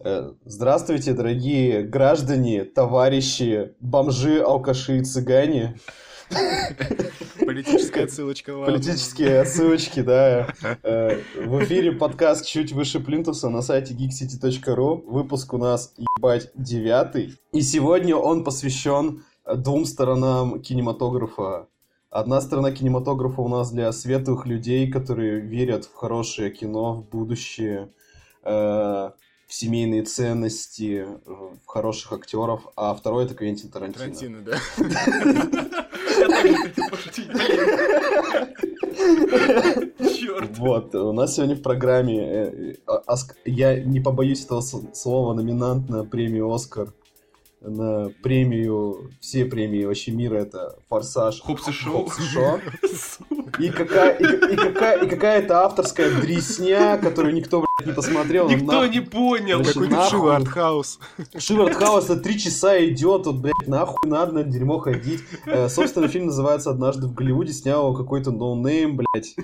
Э, здравствуйте, дорогие граждане, товарищи, бомжи, алкаши и цыгане. Политическая отсылочка. Ладно. Политические отсылочки, да. Э, в эфире подкаст «Чуть выше плинтуса» на сайте geekcity.ru. Выпуск у нас, ебать, девятый. И сегодня он посвящен двум сторонам кинематографа. Одна сторона кинематографа у нас для светлых людей, которые верят в хорошее кино, в будущее, э, в семейные ценности, в хороших актеров, а второй это Квентин Тарантино. Тарантино, да. Черт. Вот, у нас сегодня в программе, э, э, я не побоюсь этого слова, номинант на премию «Оскар» на премию, все премии вообще мира, это «Форсаж», Хопс и Шоу, и, шоу. и, какая, и, и, какая, и какая-то авторская дрисня, которую никто, блядь, не посмотрел. Никто на... не понял. Какой-то Шива Артхаус. Шива Артхаус, это три часа идет, вот, блядь, нахуй надо на дерьмо ходить. Э, собственно, фильм называется «Однажды в Голливуде», снял его какой-то ноунейм, блядь.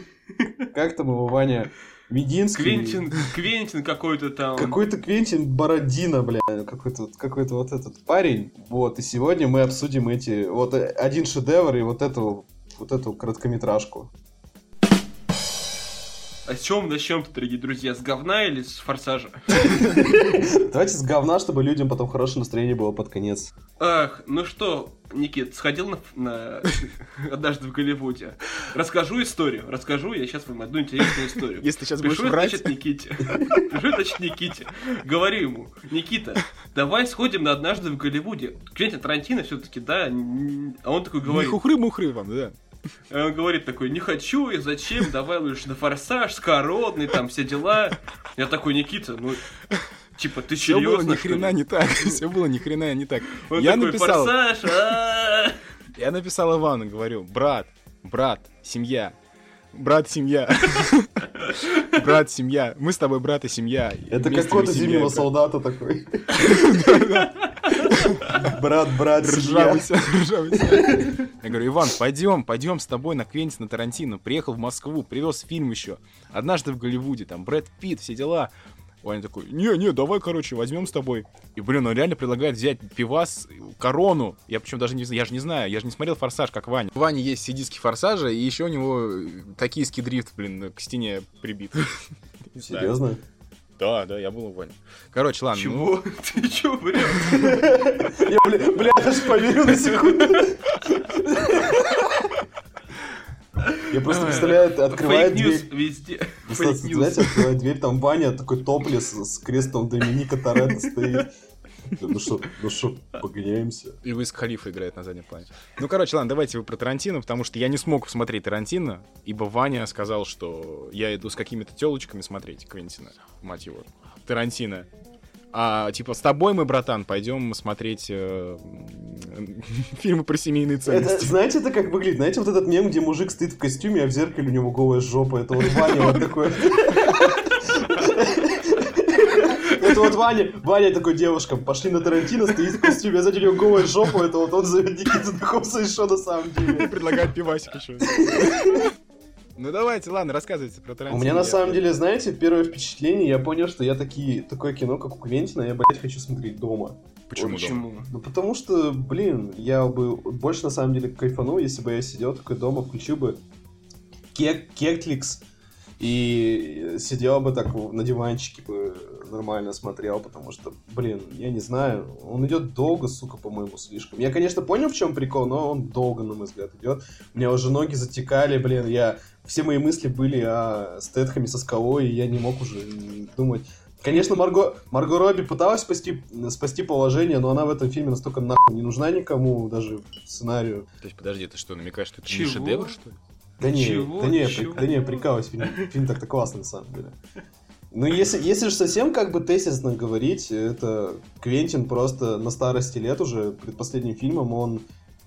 Как там его, Ваня? Мединский. Квентин, Квентин какой-то там. Какой-то Квентин Бородина, бля, какой-то какой-то вот этот парень. Вот, и сегодня мы обсудим эти, вот один шедевр и вот эту, вот эту короткометражку. А с чем начнем-то, дорогие друзья? С говна или с форсажа? Давайте с говна, чтобы людям потом хорошее настроение было под конец. Ах, ну что, Никит, сходил на, на однажды в Голливуде. Расскажу историю. Расскажу я сейчас вам одну интересную историю. Если ты сейчас Пишу, будешь врать... значит, Никите. Пишу, значит, Никите. Говорю ему, Никита, давай сходим на однажды в Голливуде. Квентин Тарантино все-таки, да. А он такой говорит... Не хухры-мухры вам, да. А он говорит такой, не хочу, и зачем, давай лучше на форсаж, скородный, там все дела. Я такой, Никита, ну, Типа, ты все серьезно? Все было ни хрена не так. Все было ни хрена не так. Он я такой, написал. Форсаж, а Я написал Ивану, говорю, брат, брат, семья. Брат, семья. Брат, семья. Мы с тобой брат и семья. Это как кот зимнего солдата такой. Брат, брат, ржавайся. Я говорю, Иван, пойдем, пойдем с тобой на Квентина Тарантино. Приехал в Москву, привез фильм еще. Однажды в Голливуде, там Брэд Питт, все дела. Ваня такой, не-не, давай, короче, возьмем с тобой. И, блин, он реально предлагает взять пивас, корону. Я причем даже не знаю, я же не знаю, я же не смотрел «Форсаж», как Ваня. У Вани есть сидиски «Форсажа», и еще у него токийский дрифт, блин, к стене прибит. Серьезно? Да, да, я был у Вани. Короче, ладно. Чего? Ну... Ты чего, блядь? Я, бля, бля, аж поверил на секунду. Я просто представляю, открывает дверь. везде. Знаете, открывает дверь, там Ваня такой топлес с крестом Доминика Торетто стоит. Ну что, ну что, погоняемся. И Уиз Халифа играет на заднем плане. Ну, короче, ладно, давайте вы про Тарантино, потому что я не смог посмотреть Тарантино, ибо Ваня сказал, что я иду с какими-то телочками смотреть Квентина, мать его, Тарантино. А типа с тобой мы, братан, пойдем смотреть э, фильмы про семейные ценности. Это, знаете, это как выглядит? Знаете, вот этот мем, где мужик стоит в костюме, а в зеркале у него голая жопа. Это вот Ваня вот такой. Вот Ваня, Ваня такой девушка, пошли на Тарантино, стоит в костюме, а сзади у него голая жопа, это вот он зовет Никиту Духовца еще на самом деле. Предлагает пивасик еще. Ну давайте, ладно, рассказывайте про Тарантино. У меня на самом деле, знаете, первое впечатление, я понял, что я такие, такое кино, как у Квентина, я, блядь, хочу смотреть дома. Почему, Почему? дома? Ну потому что, блин, я бы больше на самом деле кайфанул, если бы я сидел такой дома, включил бы кек, кекликс и сидел бы так на диванчике бы нормально смотрел, потому что, блин, я не знаю, он идет долго, сука, по-моему, слишком. Я, конечно, понял, в чем прикол, но он долго, на мой взгляд, идет. У меня уже ноги затекали, блин, я... Все мои мысли были о Стэтхаме со скалой, и я не мог уже думать. Конечно, Марго, Марго Робби пыталась спасти, спасти положение, но она в этом фильме настолько нахуй не нужна никому, даже сценарию. То есть, подожди, ты что, намекаешь, что это Чего? не шедевр, что ли? Да не, Чего? да не, Чего? да не, прикалываюсь, фильм, фильм так-то классный, на самом деле. Ну, если, если же совсем как бы тезисно говорить, это Квентин просто на старости лет уже, перед последним фильмом, он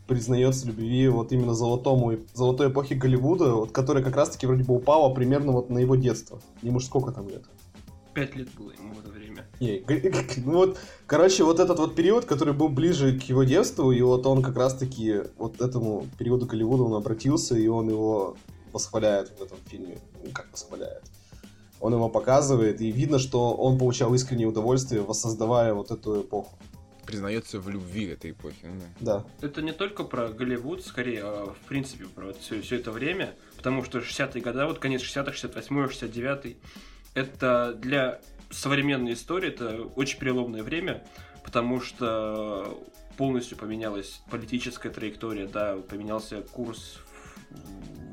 признается любви вот именно золотому, золотой эпохи Голливуда, вот, которая как раз-таки вроде бы упала примерно вот на его детство. Ему же сколько там лет? Пять лет было ему в это время. Не, ну вот, короче, вот этот вот период, который был ближе к его детству, и вот он как раз-таки вот этому периоду Голливуда он обратился, и он его восхваляет в этом фильме. Ну, как восхваляет? он его показывает, и видно, что он получал искреннее удовольствие, воссоздавая вот эту эпоху. Признается в любви этой эпохи. Ну, да. Это не только про Голливуд, скорее, а в принципе про все, все это время, потому что 60-е годы, вот конец 60-х, 68-й, 69-й, это для современной истории это очень переломное время, потому что полностью поменялась политическая траектория, да, поменялся курс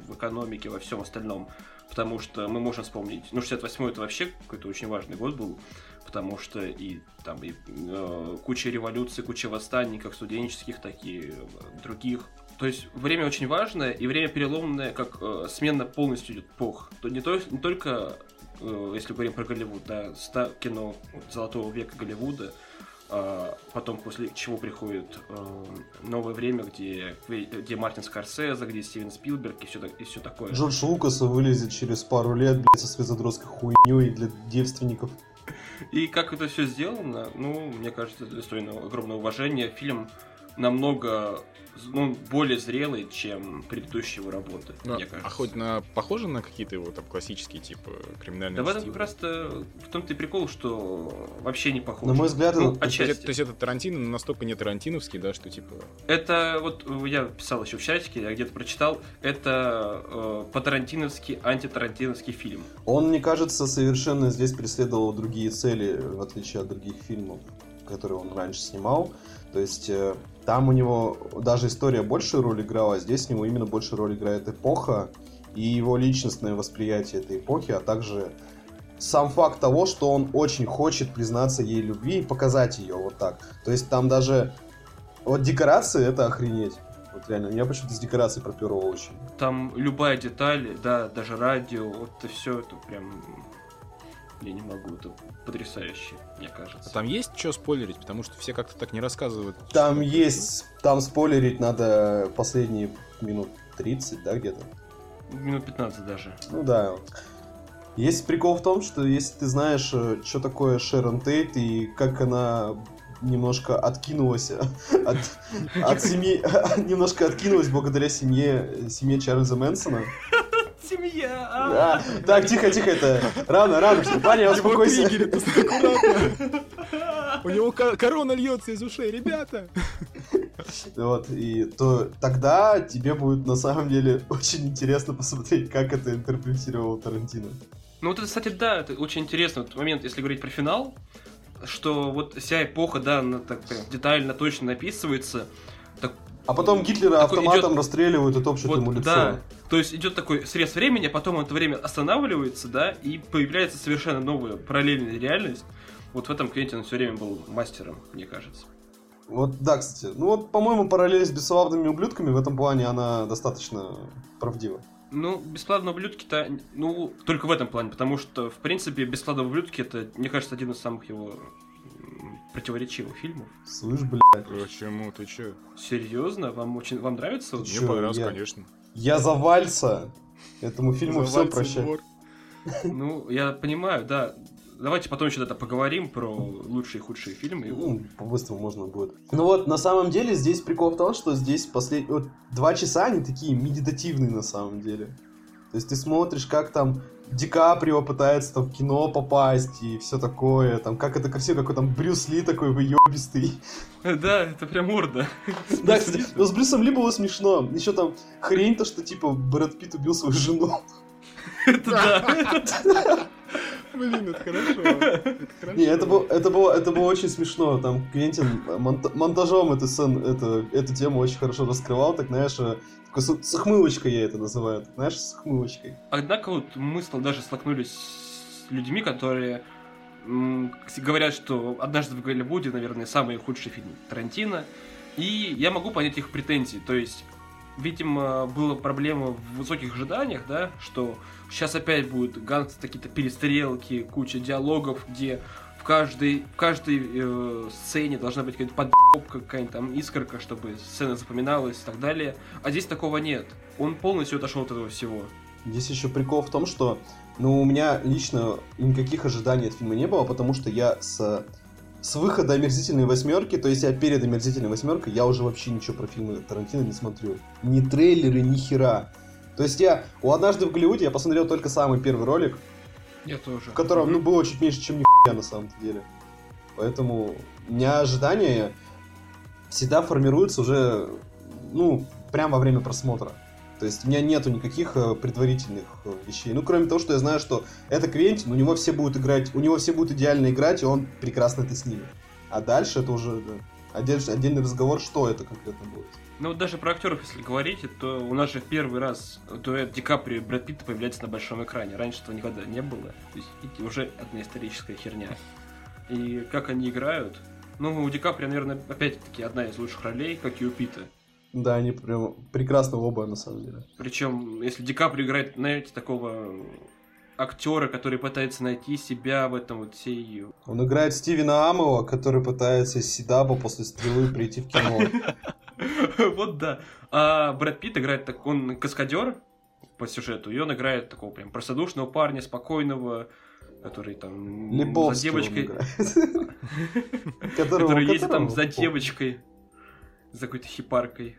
в, экономике, во всем остальном. Потому что мы можем вспомнить, ну, 68-й это вообще какой-то очень важный год был, потому что и там и э, куча революций, куча восстаний, как студенческих, так и других. То есть время очень важное и время переломное, как э, смена полностью идет эпох. То не, то, не только, если говорим про Голливуд, да, ста, кино вот, золотого века Голливуда, а потом после чего приходит э, новое время, где, где Мартин Скорсезе, где Стивен Спилберг и все, и все такое. Джордж Лукас вылезет через пару лет, блядь, со спецотростской хуйней для девственников. И как это все сделано, ну, мне кажется, достойно огромного уважения. Фильм намного ну, более зрелый, чем предыдущие его работы, ну, мне кажется. А хоть на похоже на какие-то его там классические типа криминальные Да в этом просто в том-то и прикол, что вообще не похоже. На мой взгляд, ну, то, есть, то есть это Тарантино, но настолько не Тарантиновский, да, что типа. Это вот я писал еще в чатике, я где-то прочитал, это э, по-тарантиновски антитарантиновский фильм. Он, мне кажется, совершенно здесь преследовал другие цели, в отличие от других фильмов, которые он раньше снимал. То есть э, там у него даже история большую роль играла, а здесь у него именно большую роль играет эпоха и его личностное восприятие этой эпохи, а также сам факт того, что он очень хочет признаться ей любви и показать ее вот так. То есть там даже вот декорации это охренеть. Вот реально, меня почему-то с декорацией проперло очень. Там любая деталь, да, даже радио, вот это все, это прям я не могу, это потрясающе, мне кажется. А там есть что спойлерить, потому что все как-то так не рассказывают. Там есть, там спойлерить надо последние минут 30, да, где-то? Минут 15 даже. Ну да. Есть прикол в том, что если ты знаешь, э, что такое Шерон Тейт и как она немножко откинулась от, от семьи, немножко откинулась благодаря семье, семье Чарльза Мэнсона семья. Да. Так, тихо, тихо, это рано, рано, Ваня, успокойся. У него корона льется из ушей, ребята. Вот, и то тогда тебе будет на самом деле очень интересно посмотреть, как это интерпретировал Тарантино. Ну вот это, кстати, да, это очень интересный вот момент, если говорить про финал, что вот вся эпоха, да, она так прям детально, точно написывается, так а потом Гитлера автоматом идет... расстреливают и топчут вот, ему лицо. Да. То есть идет такой срез времени, а потом это время останавливается, да, и появляется совершенно новая параллельная реальность. Вот в этом Квентин все время был мастером, мне кажется. Вот, да, кстати. Ну вот, по-моему, параллель с бесславными ублюдками в этом плане она достаточно правдива. Ну, бесплатные ублюдки-то, ну, только в этом плане, потому что, в принципе, бесплатные ублюдки это, мне кажется, один из самых его противоречивых фильмов. Слышь, блядь. Почему? Ты чё? Серьезно? Вам очень вам нравится? Мне чё, понравилось, я... конечно. Я за вальса. Этому фильму все прощаю. Ну, я понимаю, да. Давайте потом еще это поговорим про лучшие и худшие фильмы. Ну, по-быстрому можно будет. Ну вот, на самом деле, здесь прикол в том, что здесь последние... Вот, два часа, они такие медитативные на самом деле. То есть ты смотришь, как там Ди Каприо пытается там в кино попасть и все такое, там как это красиво, какой там Брюс Ли такой выебистый. Да, это прям морда. Да, кстати, но с Брюсом Ли было смешно. Еще там хрень-то, что типа Брэд Питт убил свою жену. Это да. Блин, это хорошо. Это хорошо. Не, это было, это, было, это было очень смешно. Там Квентин монтажом эту, эту, эту тему очень хорошо раскрывал, так, знаешь, э, с, с хмылочкой я это называю, знаешь, с хмылочкой. Однако вот мы даже столкнулись с людьми, которые говорят, что «Однажды в Голливуде», наверное, самый худший фильм Тарантино, и я могу понять их претензии, то есть видимо, была проблема в высоких ожиданиях, да, что сейчас опять будут гангстеры какие-то перестрелки, куча диалогов, где в каждой, в каждой э, сцене должна быть какая-то подъебка, какая-нибудь там искорка, чтобы сцена запоминалась и так далее. А здесь такого нет. Он полностью отошел от этого всего. Здесь еще прикол в том, что ну, у меня лично никаких ожиданий от фильма не было, потому что я с, с выхода «Омерзительной восьмерки», то есть я перед «Омерзительной восьмеркой», я уже вообще ничего про фильмы Тарантино не смотрю. Ни трейлеры, ни хера. То есть я у «Однажды в Голливуде» я посмотрел только самый первый ролик, Я тоже. в котором, ну, было чуть меньше, чем нихуя на самом деле. Поэтому у меня ожидания всегда формируются уже, ну, прямо во время просмотра. То есть у меня нету никаких э, предварительных э, вещей. Ну, кроме того, что я знаю, что это Квентин, у него все будут играть, у него все будут идеально играть, и он прекрасно это снимет. А дальше это уже да, отдель- отдельный разговор, что это конкретно будет. Ну вот даже про актеров, если говорить, то у нас же первый раз дуэт Ди Каприо и Брэд Питта появляется на большом экране. Раньше этого никогда не было. То есть уже одна историческая херня. И как они играют... Ну, у Ди Каприо, наверное, опять-таки одна из лучших ролей, как и у Питта. Да, они прям прекрасно оба, на самом деле. Причем, если Ди Каприо играет, знаете, такого актера, который пытается найти себя в этом вот всей... Он играет Стивена Амова, который пытается из Сидаба после стрелы прийти в кино. Вот да. А Брэд Питт играет так, он каскадер по сюжету, и он играет такого прям простодушного парня, спокойного, который там за девочкой, который ездит там за девочкой, за какой-то хипаркой.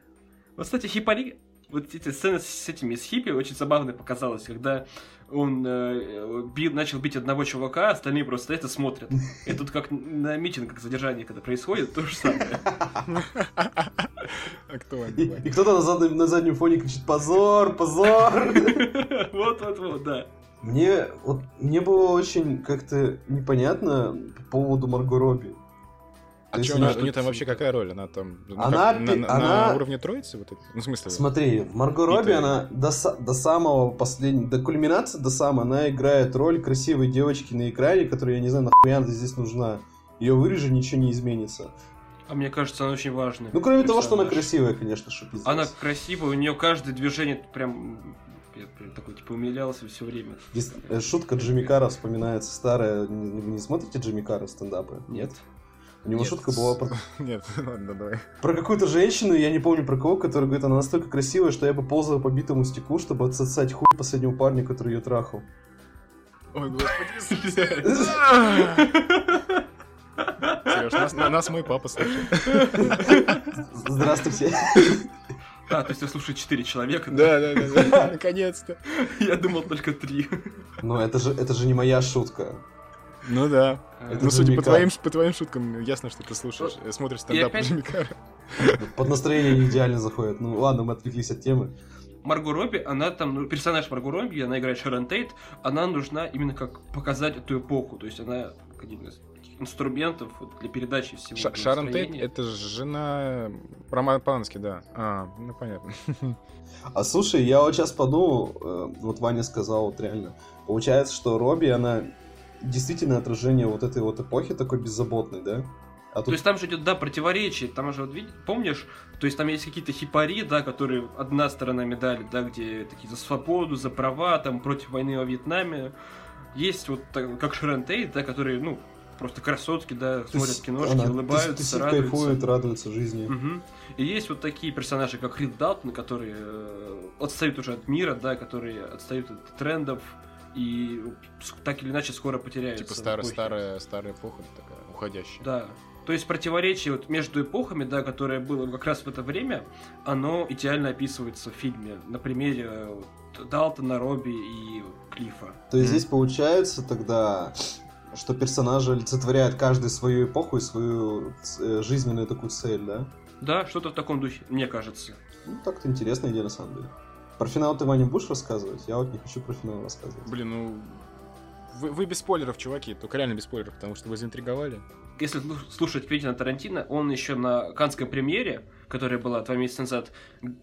Вот, кстати, хипари, вот эти сцены с этими, с хиппи очень забавно показалось, когда он э, бил- начал бить одного чувака, остальные просто стоят и смотрят. И тут как на митингах задержания, когда происходит, то же самое. Актуально. И, и кто-то на, заднем- на заднем фоне кричит «Позор! Позор!» Вот-вот-вот, да. Мне, вот, мне было очень как-то непонятно по поводу Марго Робби. А что, она у что- нее там вообще какая роль? Она там ну, Она как, на, пи- на- она- на уровне троицы? Вот это? Ну, в смысле, Смотри, в Марго. Робби она до, до самого последнего, до кульминации, до самого, она играет роль красивой девочки на экране, которая, я не знаю, нахуя она здесь нужна. Ее вырежи, ничего не изменится. А мне кажется, она очень важная. Ну, кроме того, что она персонаж. красивая, конечно, пиздец. Она красивая, у нее каждое движение прям... Я прям такой, типа, умилялся все время. Э, шутка Джимми Карра вспоминается старая. Не- не смотрите Джимми Карра стендапы? Нет. У него Нет. шутка была про, Нет, ладно, давай. про какую-то женщину, я не помню про кого, которая говорит, она настолько красивая, что я бы ползала по битому стеклу, чтобы отсосать хуй последнего парня, который ее трахал. Ой, господи. Сереж, нас, на- нас мой папа слушает. Здравствуйте. А, то есть я слушаю четыре человека? Да, да, да, да. Наконец-то. Я думал только три. Но это же, это же не моя шутка. Ну да. Это Ну, судя по твоим, по твоим шуткам, ясно, что ты слушаешь, э, смотришь стендап опять-. Под настроение идеально заходят. Ну ладно, мы отвлеклись от темы. Марго Робби, она там, ну, персонаж Марго Робби, она играет Шерон Тейт, она нужна именно как показать эту эпоху, то есть она один из инструментов для передачи всего. Ша- этого Шарон Тейт это жена Романа Полански, да. А, ну понятно. А слушай, я вот сейчас подумал, э, вот Ваня сказал, вот реально, получается, что Робби, она действительно отражение вот этой вот эпохи такой беззаботной, да? А То тут есть там же идет, да, противоречие, там же, вот помнишь, то есть там есть какие-то хипари, да, которые одна сторона медали, да, где такие за свободу, за права, там, против войны во Вьетнаме. Есть вот так, как Шерон Тейт, да, которые, ну, просто красотки, да, смотрят тус- киношки, она улыбаются, тус- тусит, радуются. кайфует, радуется жизни. Мгм. И есть вот такие персонажи, как Рид Далтон, которые э, отстают уже от мира, да, которые отстают от трендов и так или иначе скоро потеряются. Типа старая, старая, старая эпоха такая, уходящая. Да. То есть противоречие вот между эпохами, да, которое было как раз в это время, оно идеально описывается в фильме на примере э, вот Далтона, Робби и Клифа. То есть здесь получается тогда, что персонажи олицетворяют каждый свою эпоху и свою э, жизненную такую цель, да? Да, что-то в таком духе, мне кажется. Ну, так-то интересная идея, на самом деле. Про финал ты, Ваня, будешь рассказывать? Я вот не хочу про финал рассказывать. Блин, ну... Вы, вы без спойлеров, чуваки, только реально без спойлеров, потому что вы заинтриговали. Если слу- слушать Квентина Тарантино, он еще на канской премьере, которая была два месяца назад,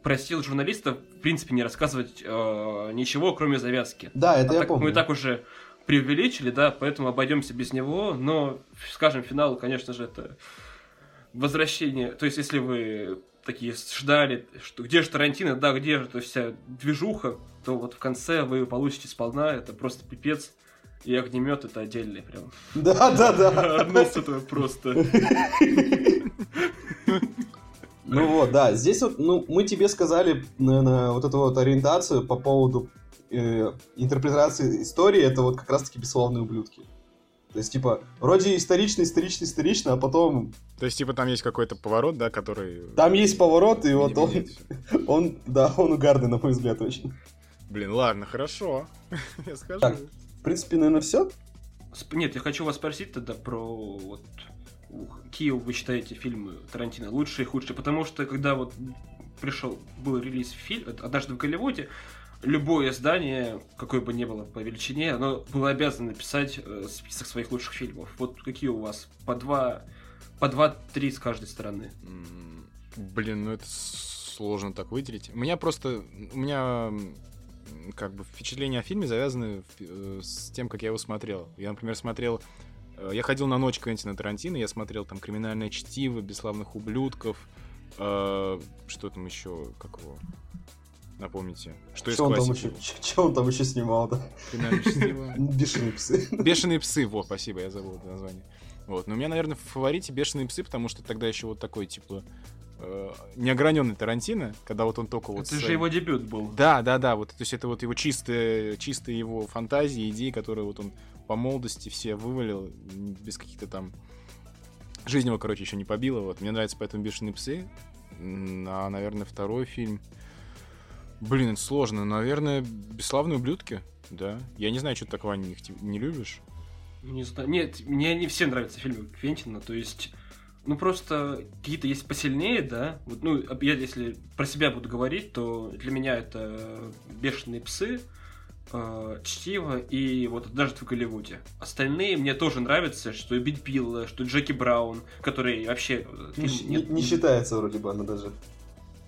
просил журналистов, в принципе, не рассказывать э, ничего, кроме завязки. Да, это А я так помню. мы и так уже преувеличили, да, поэтому обойдемся без него, но, скажем, финал, конечно же, это возвращение. То есть, если вы такие ждали, что где же Тарантино, да, где же эта вся движуха, то вот в конце вы получите сполна, это просто пипец. И огнемет это отдельный прям. Да, да, да. Орнос это просто. Ну вот, да, здесь вот, ну, мы тебе сказали, наверное, вот эту вот ориентацию по поводу э, интерпретации истории, это вот как раз-таки бесславные ублюдки. То есть, типа, вроде исторично, исторично, исторично, а потом То есть, типа, там есть какой-то поворот, да, который... там есть поворот, и вот видимо, он, он, да, он угарный, на мой взгляд, очень. Блин, ладно, хорошо. Я скажу. Так. в принципе, наверное, все. Нет, я хочу вас спросить тогда про вот какие вы считаете фильмы Тарантино лучшие и худшие, потому что когда вот пришел, был релиз фильм «Однажды в Голливуде», любое издание, какое бы ни было по величине, оно было обязано написать э, список своих лучших фильмов. Вот какие у вас? По два, по два-три с каждой стороны. Блин, ну это сложно так выделить. У меня просто... У меня как бы впечатления о фильме завязаны э, с тем, как я его смотрел. Я, например, смотрел... э, Я ходил на ночь Квентина Тарантино, я смотрел там «Криминальное чтиво», «Бесславных ублюдков», э, что там еще, как его... Напомните. Что из Что он, там еще, ч- чё он там еще снимал, да? «Криминальное чтиво». Бешеные псы. Бешеные псы, вот, спасибо, я забыл это название. Вот, но у меня, наверное, в фаворите бешеные псы, потому что тогда еще вот такой, типа, э, неограненный Тарантино, когда вот он только вот... Это с- же его дебют был. Да, да, да, вот, то есть это вот его чистые, чистые его фантазии, идеи, которые вот он по молодости все вывалил, без каких-то там... Жизнь его, короче, еще не побила, вот. Мне нравятся поэтому «Бешеные псы», а, наверное, второй фильм... Блин, это сложно, наверное, «Бесславные ублюдки», да. Я не знаю, что ты такого не, не любишь. Не знаю. Нет, мне не все нравятся фильмы Квентина, то есть, ну просто какие-то есть посильнее, да. Вот, ну, я если про себя буду говорить, то для меня это бешеные псы, э, чтиво и вот даже в Голливуде. Остальные мне тоже нравятся, что Бит Билла, что Джеки Браун, который вообще э, Не, фильм не- не считается вроде бы она даже.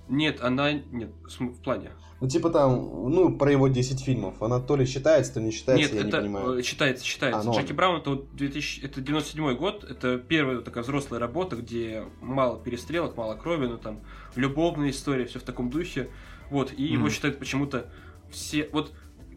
Нет, она нет в плане. Ну, типа там, ну, про его 10 фильмов. Она то ли считается, то ли не считается, Нет, я это не понимаю. э, считается, считается. А, ну Джеки. Браун это вот 2000, это 97 год, это первая вот такая взрослая работа, где мало перестрелок, мало крови, ну там любовная история, все в таком духе. Вот, и его Мгм. считают почему-то все. Вот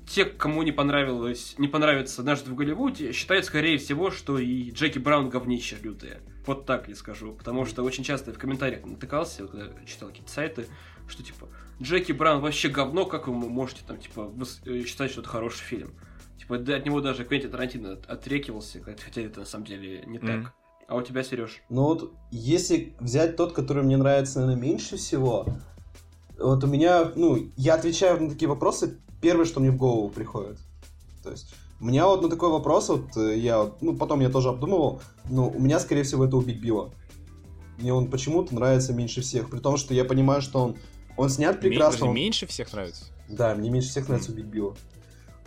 те, кому не понравилось, не понравится однажды в Голливуде, считают, скорее всего, что и Джеки Браун говнище лютые. Вот так я скажу. Потому что очень часто я в комментариях натыкался, когда читал какие-то сайты, что типа Джеки Браун вообще говно, как вы можете там, типа, э, считать, что это хороший фильм? Типа, от него даже Квентин Тарантино от- отрекивался, хотя это на самом деле не Мгм. так. А у тебя, Сереж? Ну вот, если взять тот, который мне нравится, наверное, меньше всего, вот у меня, ну, я отвечаю на такие вопросы, первое, что мне в голову приходит. То есть, у меня вот на такой вопрос, вот, э, я, вот, ну, потом я тоже обдумывал, но у меня, скорее всего, это убить Билла. Мне он почему-то нравится меньше всех, при том, что я понимаю, что он, он снят прекрасно. подожди, он- меньше всех нравится? Да, мне меньше всех нравится убить Билла.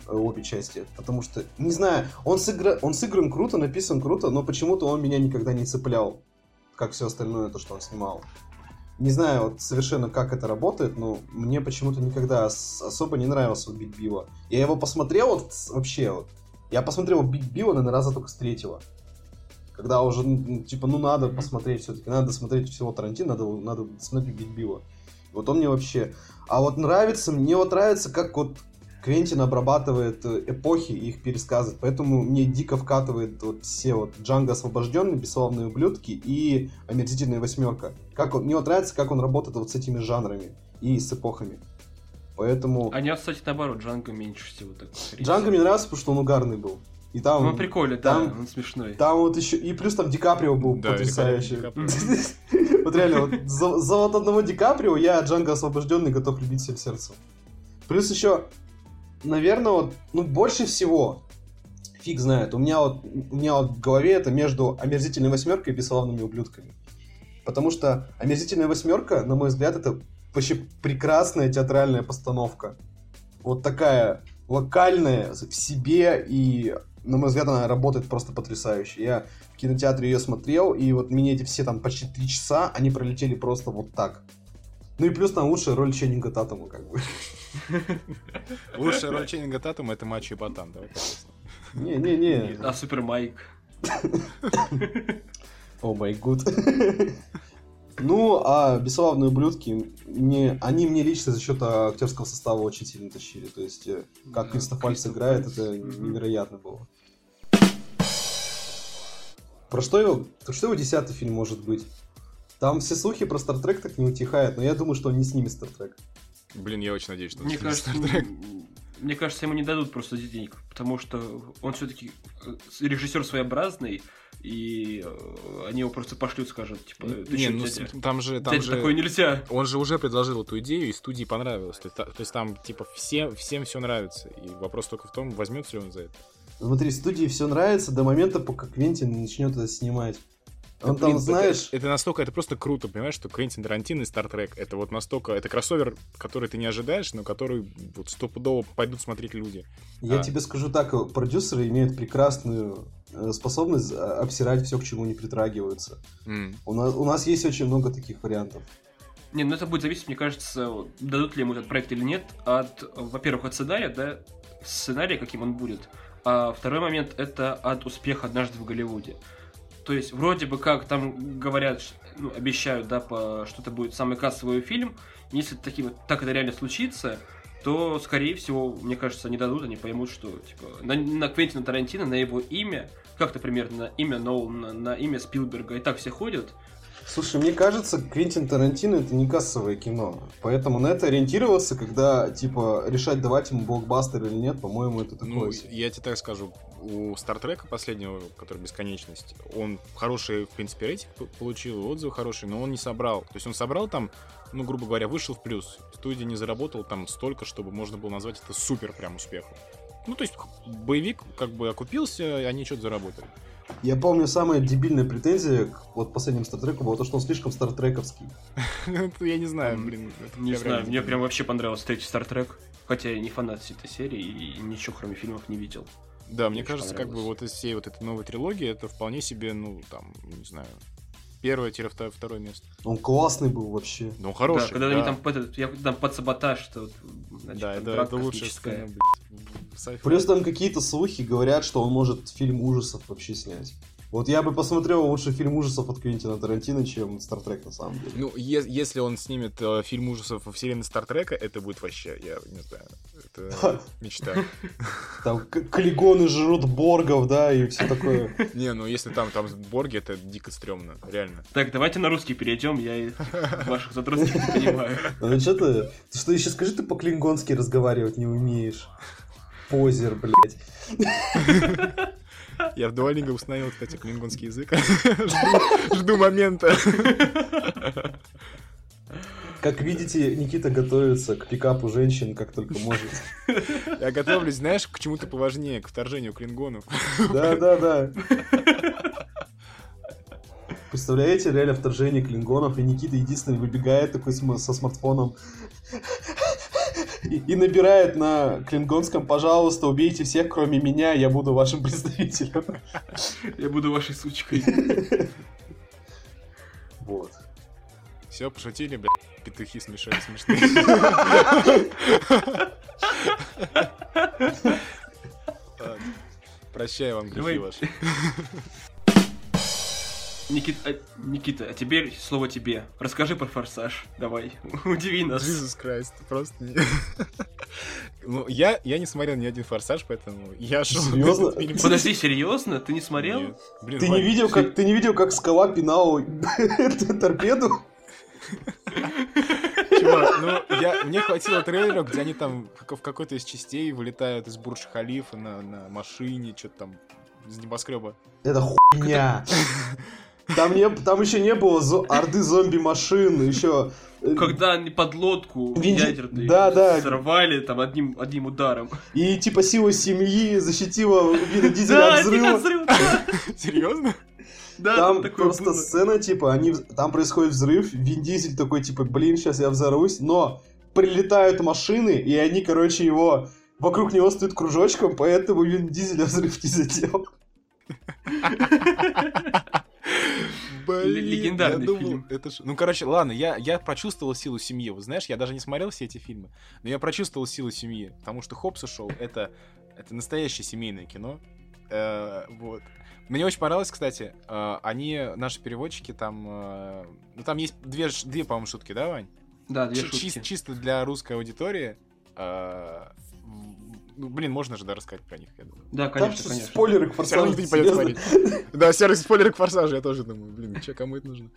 Э, Обе части. Потому что, не знаю, он, сыгра... он сыгран круто, написан круто, но почему-то он меня никогда не цеплял, как все остальное, то, что он снимал. Не знаю вот совершенно, как это работает, но мне почему-то никогда ос- особо не нравился убить Билла. Я его посмотрел вот вообще вот. Я посмотрел убить Билла, наверное, раза только с третьего. Когда уже, ну, типа, ну надо посмотреть все-таки, надо смотреть всего Тарантино, надо, надо смотреть убить Билла. Вот он мне вообще... А вот нравится, мне вот нравится, как вот Квентин обрабатывает э, эпохи и их пересказывает. Поэтому мне дико вкатывает вот все вот Джанго освобожденный, бесславные ублюдки и омерзительная восьмерка. Как он, мне вот нравится, как он работает вот с этими жанрами и с эпохами. Поэтому... А мне, кстати, наоборот, Джанго меньше всего так. Джанго мне нравится, потому что он угарный был. И там... Ну, прикольно, да, там- он смешной. Там вот еще... И плюс там Ди Каприо был Да, потрясающий. Вот реально, вот за, за вот одного Ди Каприо я Джанго освобожденный готов любить всем сердцем. Плюс еще, наверное, вот, ну, больше всего, фиг знает, у меня вот, у меня вот в голове это между омерзительной восьмеркой и бесславными ублюдками. Потому что омерзительная восьмерка, на мой взгляд, это вообще прекрасная театральная постановка. Вот такая локальная в себе и на мой взгляд, она работает просто потрясающе. Я в кинотеатре ее смотрел, и вот мне эти все там почти три часа, они пролетели просто вот так. Ну и плюс там лучшая роль Ченнинга Татума, как бы. Лучшая роль Ченнинга Татума — это мачо и ботан, давай. Не-не-не. А Супер Майк. О май гуд. Ну, а бесславные ублюдки, мне, они мне лично за счет актерского состава очень сильно тащили. То есть, э, как Да, Кристоф Кристоф играет, это невероятно было. Про что его, про что его десятый фильм может быть? Там все слухи про Стартрек так не утихают, но я думаю, что он не снимет Стартрек. Блин, я очень надеюсь, что Мне это кажется, м, мне кажется, ему не дадут просто денег, потому что он все-таки режиссер своеобразный, и э, они его просто пошлют, скажут, типа, ты Не, ну дядя? там же, там Дядя, же... такое нельзя. Он же уже предложил эту идею, и студии понравилось. То есть, та- то есть там, типа, все, всем все нравится. И вопрос только в том, возьмется ли он за это. Смотри, студии все нравится до момента, пока Квентин начнет это снимать. Он Блин, там, знаешь... Это, это настолько, это просто круто, понимаешь, что Квентин Тарантино и Стартрек, это вот настолько, это кроссовер, который ты не ожидаешь, но который вот стопудово пойдут смотреть люди. Я А. тебе скажу так, продюсеры имеют прекрасную э, способность а, обсирать все, к чему не притрагиваются. У нас, у нас есть очень много таких вариантов. Не, ну это будет зависеть, мне кажется, дадут ли ему этот проект или нет, от, во-первых, от сценария, да, сценария, каким он будет. А второй момент это от успеха однажды в Голливуде. То есть, вроде бы как там говорят, ну, обещают, да, по, что это будет самый кассовый фильм. Если таким, так это реально случится, то, скорее всего, мне кажется, они дадут, они поймут, что, типа, на, на Квентина Тарантино, на его имя, как-то примерно на имя Нолана, на имя Спилберга, и так все ходят, Слушай, мне кажется, Квентин Тарантино это не кассовое кино. Поэтому на это ориентироваться, когда, типа, решать, давать ему блокбастер или нет, по-моему, это такое. Ну, себе. я тебе так скажу, у Стартрека последнего, который Бесконечность, он хороший, в принципе, рейтинг получил, отзывы хорошие, но он не собрал. То есть он собрал там, ну, грубо говоря, вышел в плюс. Студия не заработала там столько, чтобы можно было назвать это супер прям успехом. Ну, то есть боевик как бы окупился, и они что-то заработали. Я помню, самая дебильная претензия к вот последнему Стартреку была то, что он слишком стартрековский. Это Я не знаю, блин. Не знаю, мне прям вообще понравился третий Стартрек. Хотя я не фанат всей этой серии и ничего кроме фильмов не видел. Да, мне кажется, как бы вот из всей вот этой новой трилогии, это вполне себе, ну, там, не знаю, первое-второе место. Он классный был вообще. Ну, хороший, да, когда да. они там, под этот, я, там под саботаж, что значит, Да, это, это лучшая сцена, блядь. Плюс там какие-то слухи говорят, что он может фильм ужасов вообще снять. Вот я бы посмотрел лучше фильм ужасов от Квентина Тарантино, чем Стартрек на самом деле. Ну, е- если он снимет э, фильм ужасов во вселенной Стартрека, это будет вообще, я не знаю, это мечта. Там клигоны жрут боргов, да, и все такое. Не, ну если там, там Борги, это дико стрёмно, реально. Так, давайте на русский перейдем, я и ваших задротских не понимаю. Ну что ты? Ты что, еще скажи, ты по-клингонски разговаривать не умеешь? Позер, блядь. Я в дуалинго установил, кстати, клингонский язык. Жду- Жду момента. Как видите, Никита готовится к пикапу женщин, как только может. Я готовлюсь, знаешь, к чему-то поважнее, к вторжению клингонов. Да, да, да. Представляете, реально вторжение клингонов, и Никита единственный выбегает такой со смартфоном и, набирает на клингонском, пожалуйста, убейте всех, кроме меня, я буду вашим представителем. Я буду вашей сучкой. Вот. Все, пошутили, блядь, петухи смешали смешные. Прощаю вам, грехи ваши. Никита, а, Никита, а теперь слово тебе. Расскажи про форсаж. Давай, удиви нас. Jesus Christ, просто не... Ну, я, я не смотрел ни один форсаж, поэтому я шел... Серьезно? Подожди, серьезно? Ты не смотрел? Нет. Блин, Ты не видел, как ты не видел, как скала пинала торпеду? Чувак, ну, я, мне хватило трейлера, где они там в как- в какой-то из частей вылетают из Бурдж-Халифа на, на машине, что-то там из небоскреба. Это хуйня. Там, не, там еще не было зо- орды зомби-машин, еще... э, Когда они подлодку Вин Ди- ядерную Да, да. взорвали там одним, одним ударом. И типа сила семьи защитила Вина Дизеля от взрыва. Серьезно? Да, Там просто было. сцена, типа, они, там происходит взрыв, Вин Дизель такой, типа, блин, сейчас я взорвусь, но прилетают машины, и они, короче, его, вокруг него стоят кружочком, поэтому Вин Дизеля взрыв не задел. Блин, легендарный я думал, фильм. это ж- Ну, короче, ладно, я, я прочувствовал силу семьи. Вот знаешь, я даже не смотрел все эти фильмы, но я прочувствовал силу семьи, потому что Хопс шоу это, это настоящее семейное кино. Э, вот. Мне очень понравилось, кстати, э, они, наши переводчики, там, э, ну, там есть две, две по-моему, шутки, да, Вань? Да, две Чи- шутки. чис- чисто для русской аудитории. э, ну, блин, можно же, да, рассказать про них, я думаю. Да, Там конечно, что, конечно. спойлеры к Всё равно форсажу, никто не пойдет. Да, серый спойлер к форсажу, я тоже думаю, блин, че, кому это нужно?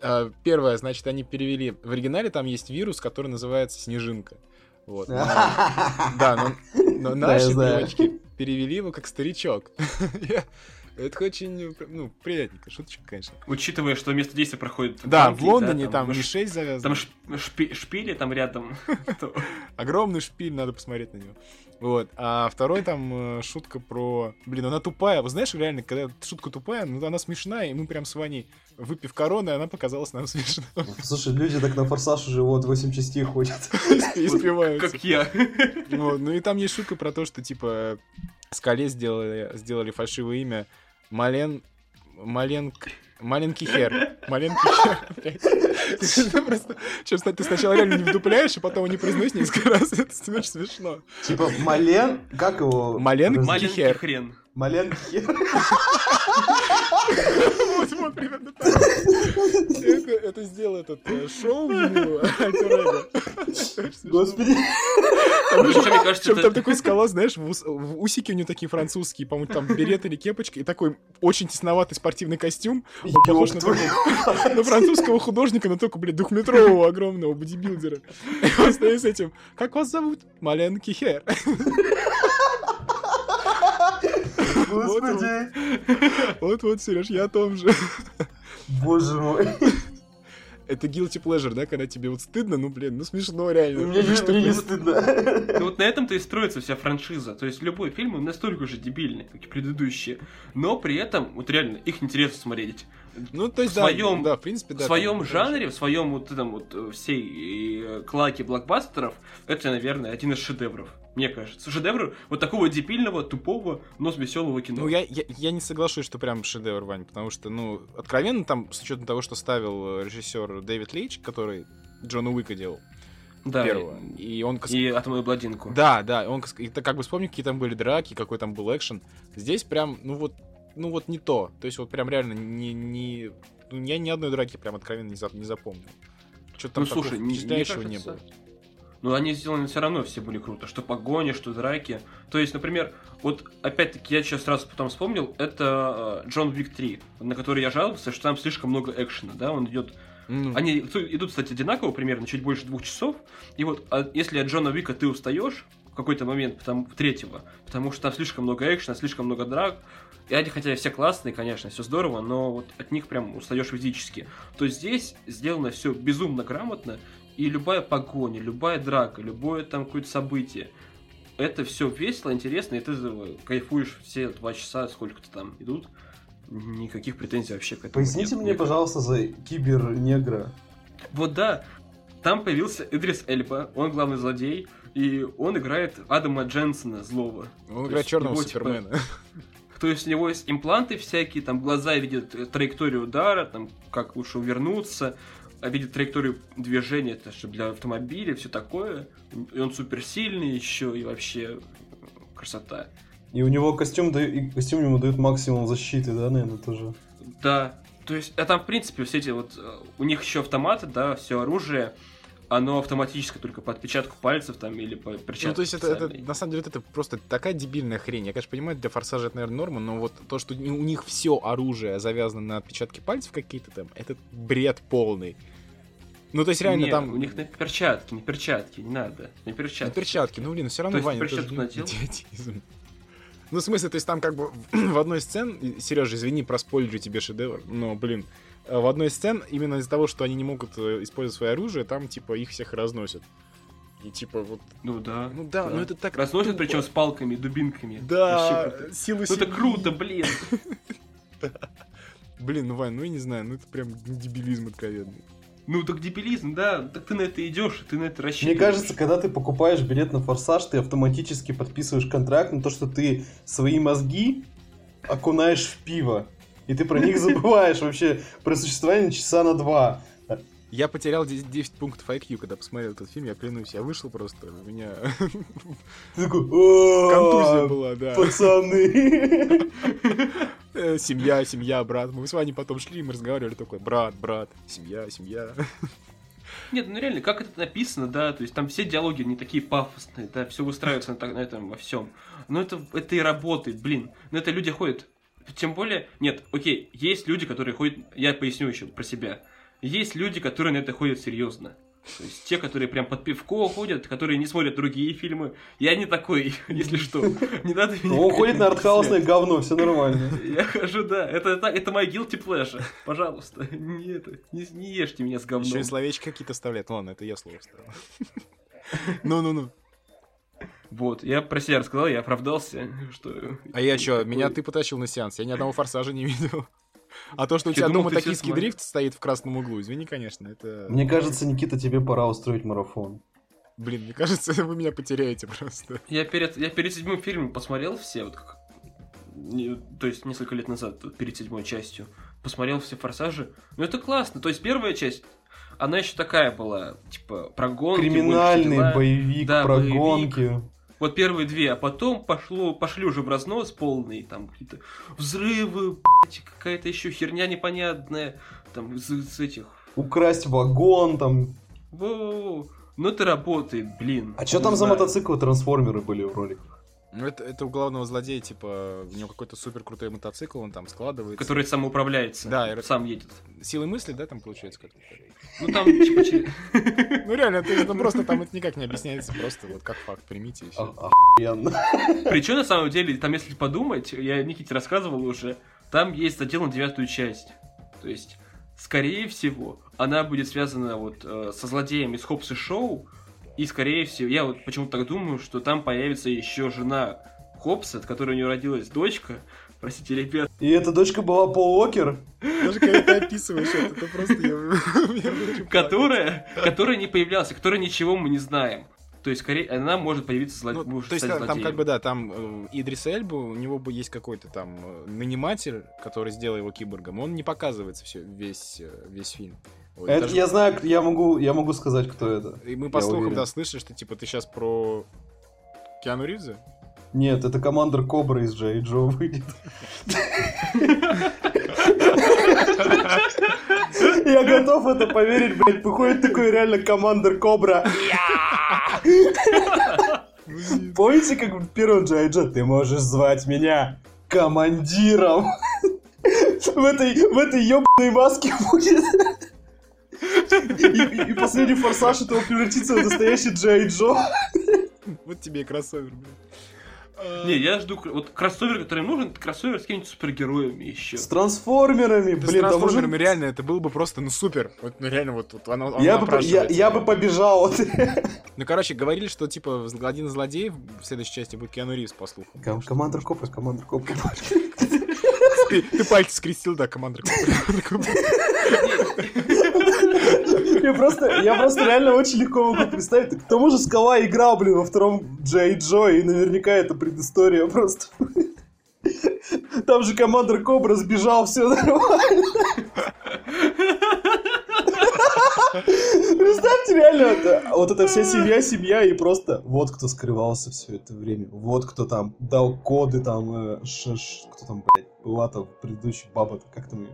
А, Первое, значит, они перевели... В оригинале там есть вирус, который называется Снежинка. Вот. Да, но, наши девочки перевели его как старичок. Это очень, ну, приятненько, шуточка, конечно. Учитывая, что место действия проходит Да, Англии, в Лондоне да, там ш- не 6 завязано. Там шп- шпи- шпили там рядом. Огромный шпиль, надо посмотреть на него. Вот. А второй там э, шутка про... Блин, она тупая. Вы знаешь, реально, когда шутка тупая, ну она смешная, и мы прям с Ваней, выпив короны, она показалась нам смешной. Слушай, люди так на форсаж уже вот 8 частей ходят. И спиваются. Как я. Вот, Ну и там есть шутка про то, что, типа, Скале сделали, сделали фальшивое имя Мален... Маленк... Маленький хер. Маленький хер. просто... Честно, ты сначала реально не вдупляешь, и потом не произносишь несколько раз. Это смешно. Типа Мален, как его? Маленький хер. хрен. Мален хер. Вот, вот, примерно так. Это, это сделал этот э, шоу смешно. Господи. Там мне кажется, это- там такой скала, знаешь, в, ус- в усики у него такие французские, по-моему, там берет или кепочка, и такой очень тесноватый спортивный костюм. Он похож на, Ёб твою такого- на французского художника, но только, блядь, двухметрового огромного бодибилдера. И он стоит с этим, как вас зовут? Маленький хер. Господи. Вот-вот, Сереж, я о том же. Боже мой. Это guilty pleasure, да, когда тебе вот стыдно, ну, блин, ну смешно реально. Мне Ну, не что мне не ты- стыдно. Ну вот на этом-то и строится вся франшиза. То есть любой фильм он настолько же дебильный, как и предыдущие. Но при этом, вот реально, их интересно смотреть. Ну, то есть, в да, своем- да, в принципе, да. в своем там, жанре, в своем вот этом вот э, всей э, клаке блокбастеров, это, наверное, один из шедевров. Мне кажется. Шедевр вот такого дебильного, тупого, но с веселого кино. Ну, я, я, я не соглашусь, что прям шедевр, Вань, потому что, ну, откровенно там, с учетом того, что ставил э, режиссер Дэвид Лейч, который Джона Уика делал, да, первого, и он... кас- И атомную бладинку. Да, да, он, кас- это как бы вспомни, какие там были драки, какой там был экшен. Здесь прям, ну вот, ну вот не то. То есть вот прям реально не... не ну, я ни одной драки прям откровенно не, за- не запомнил. Что-то там Ну, слушай, не- мне не кажется, было. Но они сделаны все равно все были круто. Что погони, что драки. То есть, например, вот опять-таки я сейчас сразу потом вспомнил, это э, Джон Вик 3, на который я жаловался, что там слишком много экшена, да, он идет Ну, Они идут, кстати, одинаково, примерно, чуть больше двух часов. И вот а если от Джона Вика ты устаешь в какой-то момент, потому, третьего, потому что там слишком много экшена, слишком много драк, и они, хотя все классные, конечно, все здорово, но вот от них прям устаешь физически, то здесь сделано все безумно грамотно, и любая погоня, любая драка, любое там какое-то событие, это все весело, интересно, и ты кайфуешь все два часа, сколько-то там идут. Никаких претензий вообще к этому Поясните нет. мне, пожалуйста, за кибер-негра. Вот да, там появился Идрис Эльба, он главный злодей, и он играет Адама Дженсона, злого. он то играет черного его, типа, Супермена. То есть у него есть импланты всякие, там глаза видят траекторию удара, там как лучше увернуться, а видит траекторию движения, это же для автомобиля, все такое. И он суперсильный еще, и вообще красота. И у него костюм, да- и костюм ему дает максимум защиты, да, наверное, тоже. Да, то есть, а там, в принципе, все эти вот, э, у них еще автоматы, да, все оружие, оно автоматическое только по отпечатку пальцев там или по перчатке. Ну, то есть это, это, на самом деле, это просто такая дебильная хрень. Я, конечно, понимаю, для форсажа это, наверное, норма, но вот то, что у них все оружие завязано на отпечатки пальцев какие-то там, это бред полный. Ну, то есть реально Не, там... у них на перчатки, не перчатки, не надо, не На перчатки. перчатки, ну, блин, все равно, есть Ваня, это перчатку же надел? идиотизм. Ну, в смысле, то есть там как бы в одной сцене, Сережа, извини, проспойлерю тебе шедевр, но, блин, в одной из сцен именно из-за того, что они не могут э, использовать свое оружие, там, типа, их всех разносят. И, типа, вот... Ну да. Ну да, ну это так Разносят, тупо. причем с палками, дубинками. Да, силы Ну это круто, блин. Блин, ну, Вань, ну я не знаю, ну это прям дебилизм откровенный. Ну так дебилизм, да. Так ты на это идешь, ты на это Мне рассчитываешь. кажется, когда ты покупаешь билет на форсаж, ты автоматически подписываешь контракт на то, что ты свои мозги окунаешь в пиво. И ты про них забываешь вообще про существование часа на два. Я потерял 10, 10 пунктов IQ, когда посмотрел этот фильм, я клянусь, я вышел просто, у меня Ты такой, «О, контузия была, да. Пацаны. Э, Семья, семья, брат. Мы с вами потом шли, мы разговаривали такой, брат, брат, семья, семья. Нет, ну реально, как это написано, да, то есть там все диалоги не такие пафосные, да, все выстраивается на, на этом во всем. Но это, это и работает, блин. Но это люди ходят. Тем более, нет, окей, есть люди, которые ходят, я поясню еще про себя. Есть люди, которые на это ходят серьезно. То есть те, которые прям под пивко ходят, которые не смотрят другие фильмы. Я не такой, если что. Не надо меня... Он ходит на артхаусное говно, все нормально. Я хожу, да. Это, это, это моя guilty pleasure. Пожалуйста, не, это, не, не ешьте меня с говном. Еще и словечки какие-то вставляют. Ну ладно, это я слово вставил. Ну-ну-ну. Вот, я про себя рассказал, я оправдался, что... А я что, меня ты потащил на сеанс, я ни одного форсажа не видел. А то, что у тебя думал, дома токийский дрифт стоит в красном углу, извини, конечно, это... Мне кажется, Никита, тебе пора устроить марафон. Блин, мне кажется, вы меня потеряете просто. Я перед, я перед седьмым фильмом посмотрел все, вот как... не- То есть несколько лет назад, перед седьмой частью, посмотрел все «Форсажи». Ну это классно, то есть первая часть, она еще такая была, типа, про гонки, Криминальный боевик Да, про боевик. гонки. Вот первые две, а потом пошло, пошли уже в разнос полный, там какие-то взрывы, какая-то еще херня непонятная, там из, из этих... Украсть вагон там. Во-во-во. Ну это работает, блин. А что там за знаю. мотоциклы трансформеры были в роликах? Ну, это, это у главного злодея, типа, у него какой-то супер крутой мотоцикл, он там складывается. Который самоуправляется, Да, и- сам едет. Силой мысли, да, там получается как-то? Ну там типа через- Ну реально, то есть, ну просто там это никак не объясняется, просто вот как факт примите и все. А- Охуенно. Причем, на самом деле, там, если подумать, я Никите рассказывал уже, там есть задел на девятую часть. То есть, скорее всего, она будет связана вот э, со злодеем из Хопс и Шоу, и, скорее всего, я вот почему-то так думаю, что там появится еще жена Хопса, от которой у нее родилась дочка. Простите, ребят. И эта дочка была Пол Уокер. Даже когда ты описываешь это, это просто... Которая, которая не появлялась, которой ничего мы не знаем. То есть, скорее, она может появиться зло... Ну, может то есть стать там, злодеем. как бы, да, там э, Идрис Эльба, у него бы есть какой-то там э, наниматель, который сделал его киборгом, он не показывается все, весь, э, весь фильм. Вот, Это, даже- я знаю, я могу, я могу сказать, кто это. И мы по я слухам, уверен. да, слышали, что типа ты сейчас про Киану Ривза? Нет, это командир Кобра из Джей Джо выйдет. Я готов это поверить, блядь. Выходит такой реально командир Кобра. Помните, как в первом Джей Джо? Ты можешь звать меня командиром. В этой, в этой ебаной маске будет. И, и- последний форсаж этого превратится в настоящий Джей Джо. Вот тебе и кроссовер, блин. А, Не, я жду... Вот кроссовер, который им нужен, это кроссовер с какими-нибудь супергероями еще. С трансформерами, да с блин, уже... трансформерами реально, это было бы просто, ну, супер. Вот, ну, реально, вот, вот оно, оно Я бы, я, напрашивается. я бы побежал. Ну, короче, говорили, что, типа, один из злодеев в следующей части будет Киану Ривз, по слухам. Ком- Командир Кобра, командир Кобра. Ты, пальцы скрестил, да, командир. Я просто, я просто реально очень легко могу представить. К тому же Скала играл, блин, во втором Джей Джо, и наверняка это предыстория просто. Там же командир Кобра сбежал, все нормально. Представьте реально, это- вот эта вся семья, семья, и просто вот кто скрывался все это время, вот кто там дал коды, там, э, ш- кто там, блядь, была там предыдущая баба, как там ее?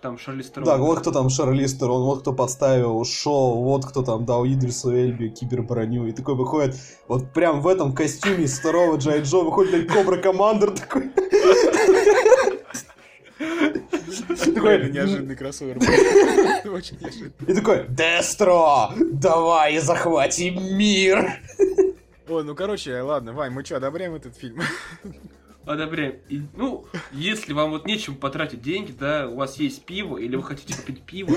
Там Шарли Стерон. Да, вот кто там Шарли Стерон, вот кто подставил шоу, вот кто там дал Идрису Эльби киберброню. И такой выходит, вот прям в этом костюме из второго Джай Джо выходит блядь, Кобра Командер такой. Такой неожиданный кроссовер. был. Очень неожиданный. И такой, Дестро, давай захватим мир. Ой, ну, короче, ладно, Вань, мы что, одобряем этот фильм? Одобряем. И, ну, если вам вот нечем потратить деньги, да, у вас есть пиво, или вы хотите купить пиво,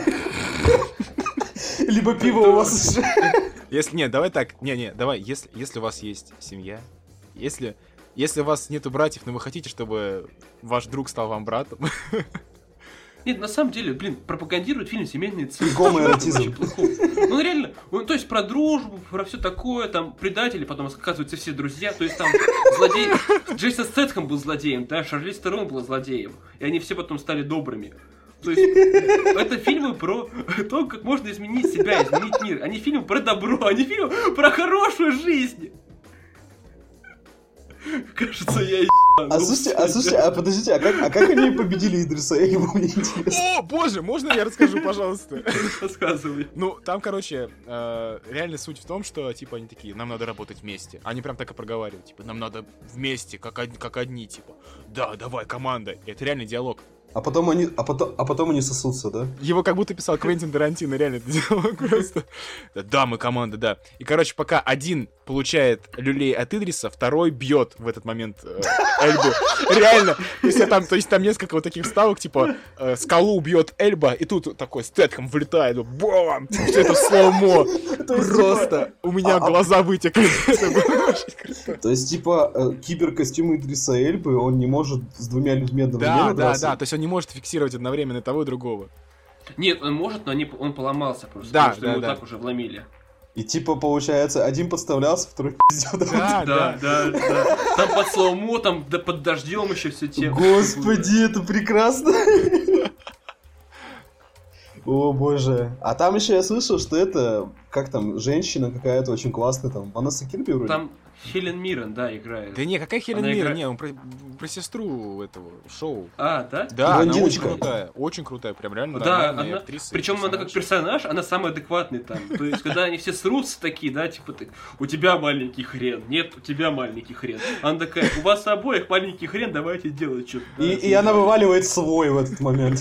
Либо пиво у вас уже. Если, нет, давай так, не-не, давай, если, если у вас есть семья, если, если у вас нету братьев, но вы хотите, чтобы ваш друг стал вам братом, Нет, на самом деле, блин, пропагандирует фильм семейные ценности. Очень плохого. Ну, реально, он, то есть про дружбу, про все такое, там, предатели, потом оказываются все друзья, то есть там злодей... Джейсон Стэтхэм был злодеем, да, Шарли Стерон был злодеем, и они все потом стали добрыми. То есть, это фильмы про то, как можно изменить себя, изменить мир. Они фильмы про добро, они фильмы про хорошую жизнь. Кажется, я. А слушайте, а слушайте, а подождите, а как, а как они победили Идриса Эльбу, мне интересно. О, боже, можно я расскажу, пожалуйста? Рассказывай. Ну, там, короче, э, реально суть в том, что, типа, они такие, нам надо работать вместе. Они прям так и проговаривают, типа, нам надо вместе, как, од- как одни, типа, да, давай, команда. И это реальный диалог. А потом они, а потом, а потом они сосутся, да? Его как будто писал Квентин Тарантино, реально это просто. Да, мы команда, да. И, короче, пока один получает люлей от Идриса, второй бьет в этот момент э, Эльбу. Реально. То есть, там, то есть там несколько вот таких вставок, типа, э, скалу бьет Эльба, и тут такой стетком влетает, бам! Все это слоумо. Просто у меня глаза вытекли. Это было очень круто. То есть, типа, э, киберкостюм Идриса Эльбы, он не может с двумя людьми одновременно Да, да, да. То есть он не может фиксировать одновременно того и другого. Нет, он может, но они, он поломался просто, Да, потому что да, ему да. так уже вломили. И типа, получается, один подставлялся, второй пиздел. Да, Да, да, да. Там под слоумо, там да, под дождем еще все те. Господи, это прекрасно. О боже. А там еще я слышал, что это, как там, женщина какая-то очень классная, там, Ванесса Кирби вроде. Там Хелен Миррен, да, играет. Да не, какая Хелен Миррен? играет- Не, он про, про сестру этого шоу. А, да? Да, она очень крутая, очень крутая, прям реально Да, она, актриса. причем она как персонаж, она самый адекватный там. То есть, когда они все срутся такие, да, типа, ты, у тебя маленький хрен, нет, у тебя маленький хрен. Она такая, у вас обоих маленький хрен, давайте делать что-то. И, и она вываливает свой в этот момент.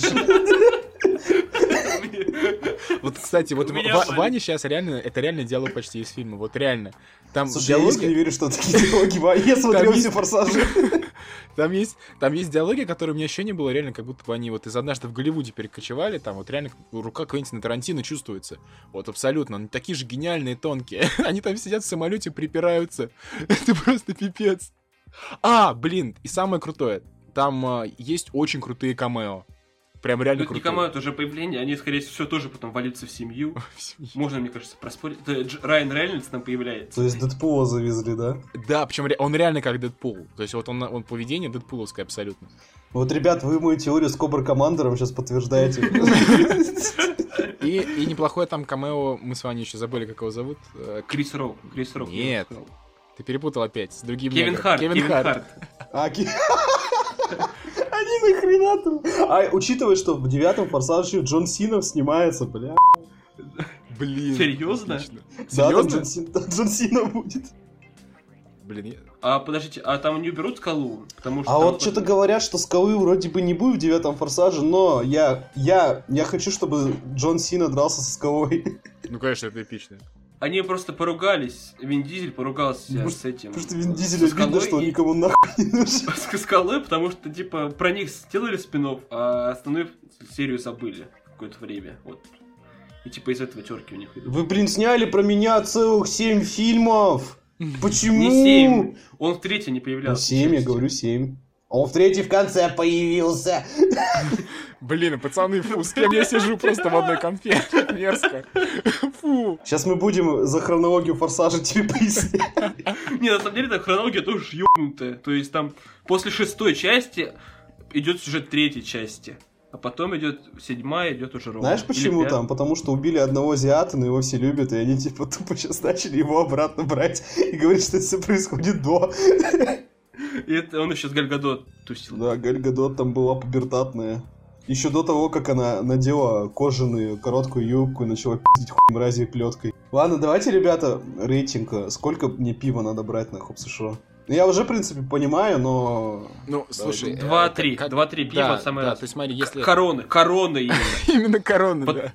Вот, кстати, вот. Ваня сейчас реально, это реально диалог почти из фильма, вот реально. Там Слушай, я искренне диалоги, верю, что такие диалоги. Я смотрел все форсажи. там есть, там есть диалоги, которые у меня ощущение было реально, как будто бы они вот из однажды в Голливуде перекочевали, там вот реально рука Квентина Тарантино чувствуется. Вот абсолютно, они такие же гениальные, тонкие. Они там сидят в самолете, припираются. Это просто пипец. А, блин, и самое крутое, там а, есть очень крутые камео. Прям реально Тут не крутые. команда уже появление, они, скорее всего, тоже потом валятся в семью. Можно, мне кажется, проспорить. Это Дж- Райан Рейнольдс там появляется. То есть Дэдпула завезли, да? Да, причем он реально как Дэдпул. То есть вот он, он поведение Дэдпуловское абсолютно. Вот, ребят, вы мою теорию с Кобра Командером сейчас подтверждаете. И, и неплохое там камео, мы с вами еще забыли, как его зовут. Э, Крис Рок. Крис Рок. я Нет. Ты перепутал опять с другим Кевин. Харт. Кевин, Харт. А, Они нахрена там? А, учитывая, что в девятом форсаже Джон Сина снимается, бля. Блин. Серьезно? отлично. Да, там? Джон Син- там Джон Сина будет. Блин, я- А подождите, а там не уберут скалу? Потому что А вот что-то говорят, что скалы вроде бы не будет в девятом форсаже, но я, я, я хочу, чтобы Джон Сина дрался со скалой. ну конечно, это эпично. Они просто поругались. Вин Дизель поругался Потому с этим. Потому что Вин с Дизеля видно, скалой что он и- никому нахуй не нужен. С скалой, потому что, типа, про них сделали спин а основную серию забыли какое-то время. Вот. И типа из этого терки у них идут. Вы, блин, сняли про меня целых семь фильмов. Почему? Не семь. Он в третьей не Ну, появлялся. семь, я говорю, семь. Он в третий в конце появился. Блин, пацаны, фу, с кем я сижу просто в одной конфе? Мерзко. Фу. Сейчас мы будем за хронологию форсажа тебе пояснять. Не, на самом деле, там хронология тоже ёбнутая. То есть там после шестой части идет сюжет третьей части. А потом идет седьмая, идет уже ровно. Знаешь Или почему пятая. там? Потому что убили одного азиата, но его все любят, и они типа тупо сейчас начали его обратно брать и говорить, что это все происходит до. И это он еще с Гальгадот тусил. Да, Галь Гадот там была пубертатная. Еще до того, как она надела кожаную короткую юбку и начала пиздить хуй мрази плеткой. Ладно, давайте, ребята, рейтинг. Сколько мне пива надо брать на Хоп США? Я уже, в принципе, понимаю, но... Ну, слушай... э, Два-три. Два-три пива Да, самое да, раз. то есть смотри, если... Короны, короны именно. Под- да.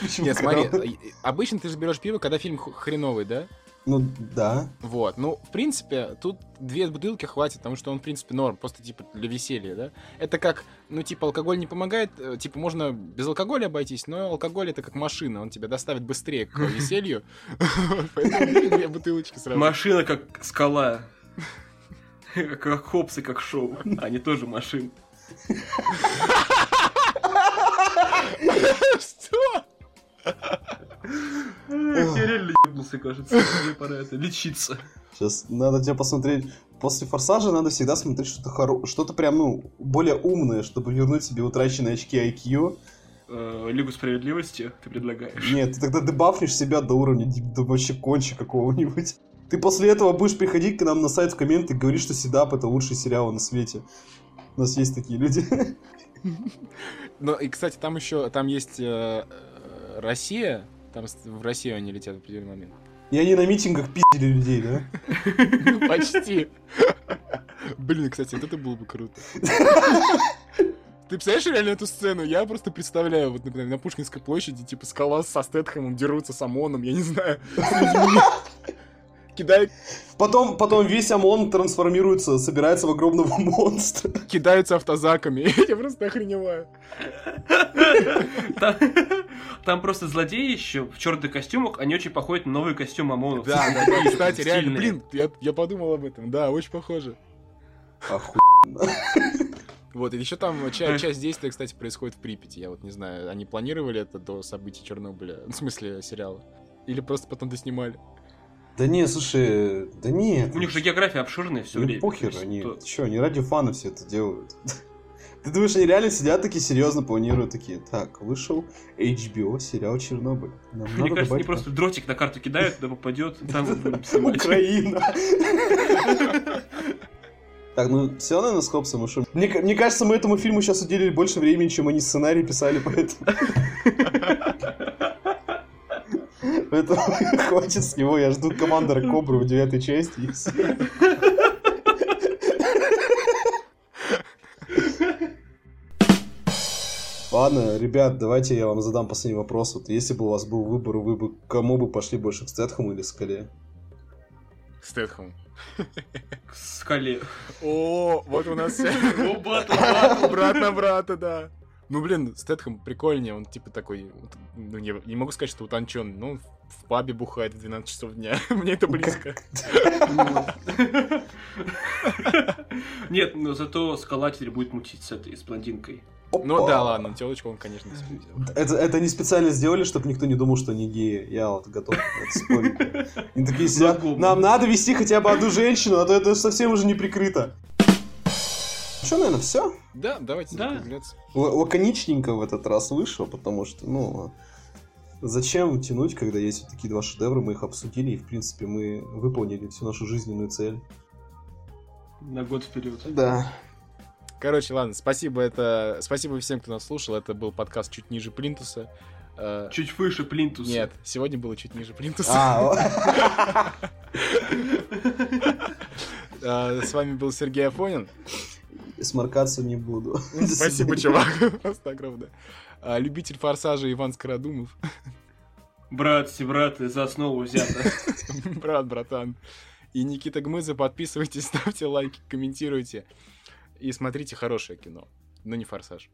Почему Нет, смотри, э, обычно ты же берешь пиво, когда фильм хреновый, да? Ну, да. Вот, ну, в принципе, тут две бутылки хватит, потому что он, в принципе, норм, просто, типа, для веселья, да? Это как, ну, типа, алкоголь не помогает, э, типа, можно без алкоголя обойтись, но алкоголь это как машина, он тебя доставит быстрее к веселью, поэтому две бутылочки сразу. Машина как скала. Как хопсы, как шоу. Они тоже машины. Что? Реально ебнулся, кажется. Мне пора это лечиться. Сейчас надо тебе посмотреть. После форсажа надо всегда смотреть что-то хоро... что-то прям, ну, более умное, чтобы вернуть себе утраченные очки IQ. Э, Лигу справедливости ты предлагаешь. Нет, ты тогда дебафнешь себя до уровня до вообще конча какого-нибудь. Ты после этого будешь приходить к нам на сайт в комменты и говорить, что Седап это лучший сериал на свете. У нас есть такие люди. Ну, и, кстати, там еще, там есть э, э, Россия, там в Россию они летят в определенный момент. И они на митингах пиздили людей, да? Почти. Блин, кстати, вот это было бы круто. Ты представляешь реально эту сцену? Я просто представляю, вот, например, на Пушкинской площади, типа, скала со Стэтхэмом дерутся с ОМОНом, я не знаю, Кидают, Потом, потом весь ОМОН трансформируется, собирается в огромного монстра. кидаются автозаками. Я просто охреневаю. Там, там просто злодеи еще в черных костюмах, они очень походят на новый костюм ОМОНов. Да, да, да. И, Кстати, реально, Стильные. блин, я, я подумал об этом. Да, очень похоже. Оху... Вот, и еще там ча- часть действия, кстати, происходит в Припяти. Я вот не знаю, они планировали это до событий Чернобыля, в смысле сериала? Или просто потом доснимали? Да не, слушай, да нет. У них же география обширная все Ну время. похер, есть, они, то- чё, они ради фана все это делают. Ты думаешь, они реально сидят такие, серьезно планируют такие, так, вышел HBO сериал Чернобыль. Нам Мне кажется, они просто дротик на карту кидают, да попадет, там. Украина. Так, ну все, наверное, с Хопсом ушел. Мне, мне кажется, мы этому фильму сейчас уделили больше времени, чем они сценарий писали, поэтому... Поэтому хватит с него, я жду командора Кобры в девятой части. Ладно, ребят, давайте я вам задам последний вопрос. Вот если бы у вас был выбор, вы бы кому бы пошли больше, к Стэтхэму или Скале? Стэтхэм. К скале. О, вот у нас О, батл. брат на брата, да. Ну, блин, Стэтхэм прикольнее, он типа такой, вот, ну, не, не могу сказать, что утонченный, но он в пабе бухает в 12 часов дня. Мне это близко. Нет, но зато скала теперь будет мутить с этой, с блондинкой. Ну да, ладно, телочку он, конечно. Это, это они специально сделали, чтобы никто не думал, что они геи. Я вот готов. Они такие сидят, Могу. нам надо вести хотя бы одну женщину, а то это совсем уже не прикрыто. Что, наверное, все? Да, давайте Да. закругляться. Лаконичненько в этот раз вышло, потому что, ну, зачем тянуть, когда есть вот такие два шедевра, мы их обсудили, и, в принципе, мы выполнили всю нашу жизненную цель. На год вперед. Да. Короче, ладно, спасибо, это... Спасибо всем, кто нас слушал. Это был подкаст чуть ниже Плинтуса. Э, Чуть выше плинтуса. Нет, сегодня было чуть ниже Плинтуса. А, Э, С вами был Сергей Афонин. Сморкаться не буду. Спасибо, чувак. Просто огромное. А, Любитель форсажа Иван Скородумов. Брат, браты, за основу взято. Брат, братан. И Никита Гмыза. Подписывайтесь, ставьте лайки, комментируйте. И смотрите хорошее кино. Но не форсаж.